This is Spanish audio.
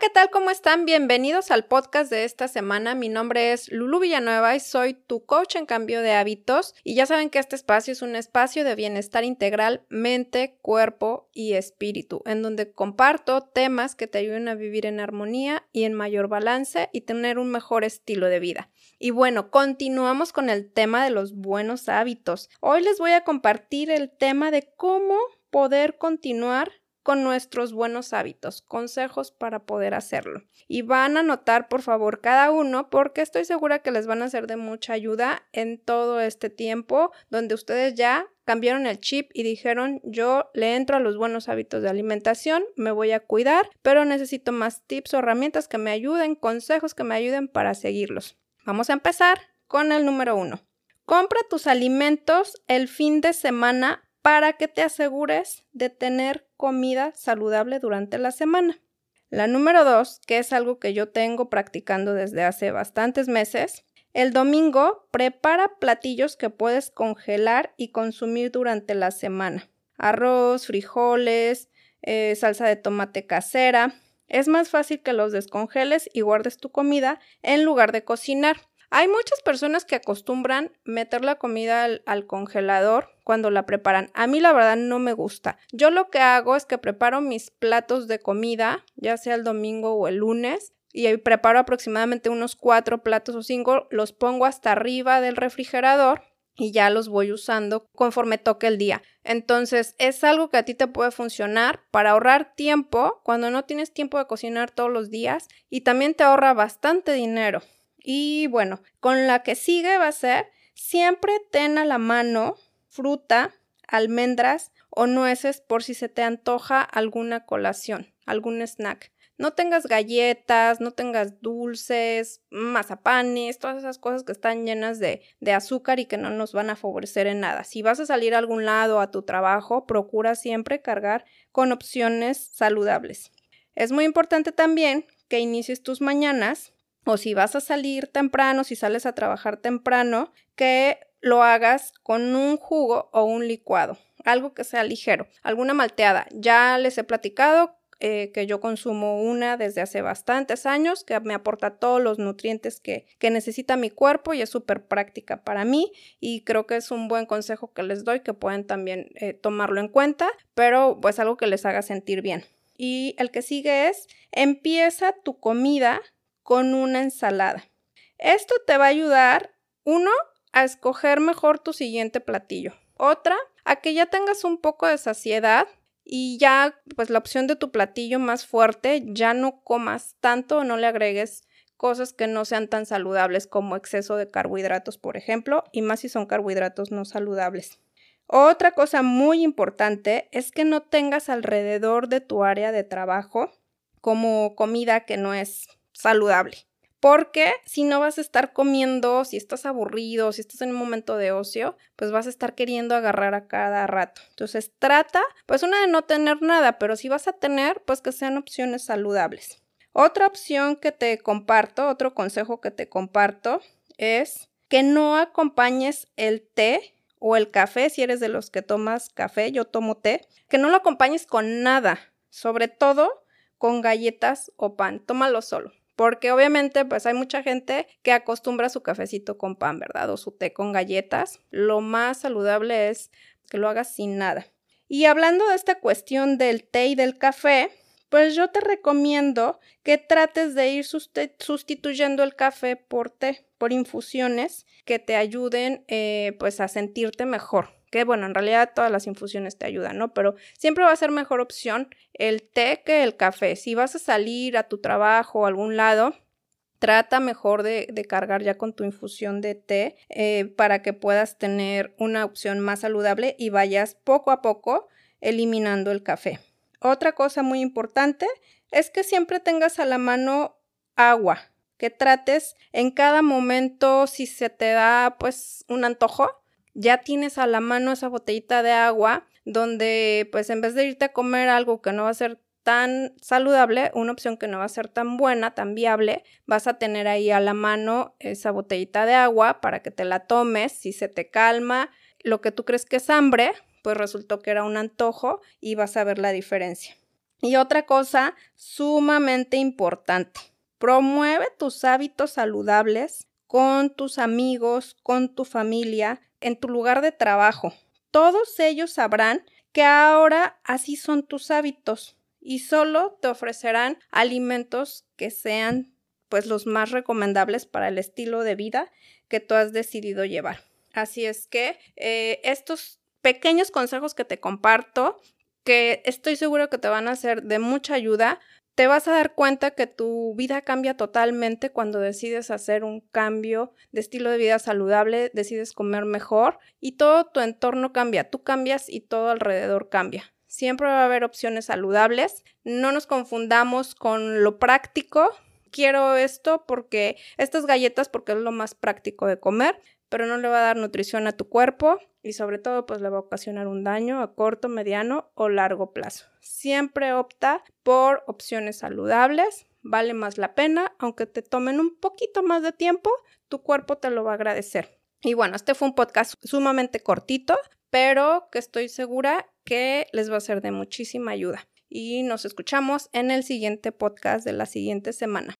¿qué tal? ¿Cómo están? Bienvenidos al podcast de esta semana. Mi nombre es Lulu Villanueva y soy tu coach en cambio de hábitos. Y ya saben que este espacio es un espacio de bienestar integral, mente, cuerpo y espíritu, en donde comparto temas que te ayuden a vivir en armonía y en mayor balance y tener un mejor estilo de vida. Y bueno, continuamos con el tema de los buenos hábitos. Hoy les voy a compartir el tema de cómo poder continuar con nuestros buenos hábitos, consejos para poder hacerlo. Y van a notar, por favor, cada uno porque estoy segura que les van a ser de mucha ayuda en todo este tiempo donde ustedes ya cambiaron el chip y dijeron yo le entro a los buenos hábitos de alimentación, me voy a cuidar, pero necesito más tips o herramientas que me ayuden, consejos que me ayuden para seguirlos. Vamos a empezar con el número uno. Compra tus alimentos el fin de semana para que te asegures de tener comida saludable durante la semana. La número dos, que es algo que yo tengo practicando desde hace bastantes meses, el domingo prepara platillos que puedes congelar y consumir durante la semana. Arroz, frijoles, eh, salsa de tomate casera. Es más fácil que los descongeles y guardes tu comida en lugar de cocinar. Hay muchas personas que acostumbran meter la comida al, congelador cuando la preparan. A mí la verdad no me gusta. Yo lo que hago es que preparo mis platos de comida, ya sea el domingo o el lunes, y preparo aproximadamente unos cuatro platos o cinco, los pongo hasta arriba del refrigerador y ya los voy usando conforme toque el día. Entonces, es algo que a ti te puede funcionar para ahorrar tiempo cuando no tienes tiempo de cocinar todos los días y también te ahorra bastante dinero. Y bueno, con la que sigue va a ser siempre ten a la mano fruta, almendras o nueces por si se te antoja alguna colación, algún snack. No tengas galletas, no tengas dulces, mazapanes, todas esas cosas que están llenas de, azúcar y que no nos van a favorecer en nada. Si vas a salir a algún lado a tu trabajo, procura siempre cargar con opciones saludables. Es muy importante también que inicies tus mañanas o si vas a salir temprano, si sales a trabajar temprano, que lo hagas con un jugo o un licuado, algo que sea ligero, alguna malteada. Ya les he platicado eh, que yo consumo una desde hace bastantes años, que me aporta todos los nutrientes que, necesita mi cuerpo y es súper práctica para mí y creo que es un buen consejo que les doy que pueden también eh, tomarlo en cuenta, pero pues algo que les haga sentir bien. Y el que sigue es, empieza tu comida con una ensalada. Esto te va a ayudar, uno, a escoger mejor tu siguiente platillo. Otra, a que ya tengas un poco de saciedad y ya, pues la opción de tu platillo más fuerte, ya no comas tanto o no le agregues cosas que no sean tan saludables como exceso de carbohidratos, por ejemplo, y más si son carbohidratos no saludables. Otra cosa muy importante es que no tengas alrededor de tu área de trabajo como comida que no es saludable. Porque si no vas a estar comiendo, si estás aburrido, si estás en un momento de ocio, pues vas a estar queriendo agarrar a cada rato. Entonces trata, pues una de no tener nada, pero si vas a tener, pues que sean opciones saludables. Otra opción que te comparto, otro consejo que te comparto es que no acompañes el té o el café, si eres de los que tomas café, yo tomo té, que no lo acompañes con nada, sobre todo con galletas o pan, tómalo solo porque obviamente pues hay mucha gente que acostumbra su cafecito con pan, ¿verdad? O su té con galletas. Lo más saludable es que lo hagas sin nada. Y hablando de esta cuestión del té y del café, pues yo te recomiendo que trates de ir sustituyendo el café por té, por infusiones que te ayuden eh, pues a sentirte mejor que bueno, en realidad todas las infusiones te ayudan, ¿no? Pero siempre va a ser mejor opción el té que el café. Si vas a salir a tu trabajo o a algún lado, trata mejor de, cargar ya con tu infusión de té eh, para que puedas tener una opción más saludable y vayas poco a poco eliminando el café. Otra cosa muy importante es que siempre tengas a la mano agua, que trates en cada momento si se te da pues un antojo, ya tienes a la mano esa botellita de agua donde pues en vez de irte a comer algo que no va a ser tan saludable, una opción que no va a ser tan buena, tan viable, vas a tener ahí a la mano esa botellita de agua para que te la tomes, si se te calma lo que tú crees que es hambre, pues resultó que era un antojo y vas a ver la diferencia. Y otra cosa sumamente importante, promueve tus hábitos saludables con tus amigos, con tu familia, en tu lugar de trabajo. Todos ellos sabrán que ahora así son tus hábitos y solo te ofrecerán alimentos que sean pues los más recomendables para el estilo de vida que tú has decidido llevar. Así es que eh, estos pequeños consejos que te comparto, que estoy seguro que te van a ser de mucha ayuda, te vas a dar cuenta que tu vida cambia totalmente cuando decides hacer un cambio de estilo de vida saludable, decides comer mejor y todo tu entorno cambia, tú cambias y todo alrededor cambia. Siempre va a haber opciones saludables, no nos confundamos con lo práctico. Quiero esto porque estas galletas porque es lo más práctico de comer, pero no le va a dar nutrición a tu cuerpo y sobre todo pues le va a ocasionar un daño a corto, mediano o largo plazo. Siempre opta por opciones saludables, vale más la pena, aunque te tomen un poquito más de tiempo, tu cuerpo te lo va a agradecer. Y bueno, este fue un podcast sumamente cortito, pero que estoy segura que les va a ser de muchísima ayuda y nos escuchamos en el siguiente podcast de la siguiente semana.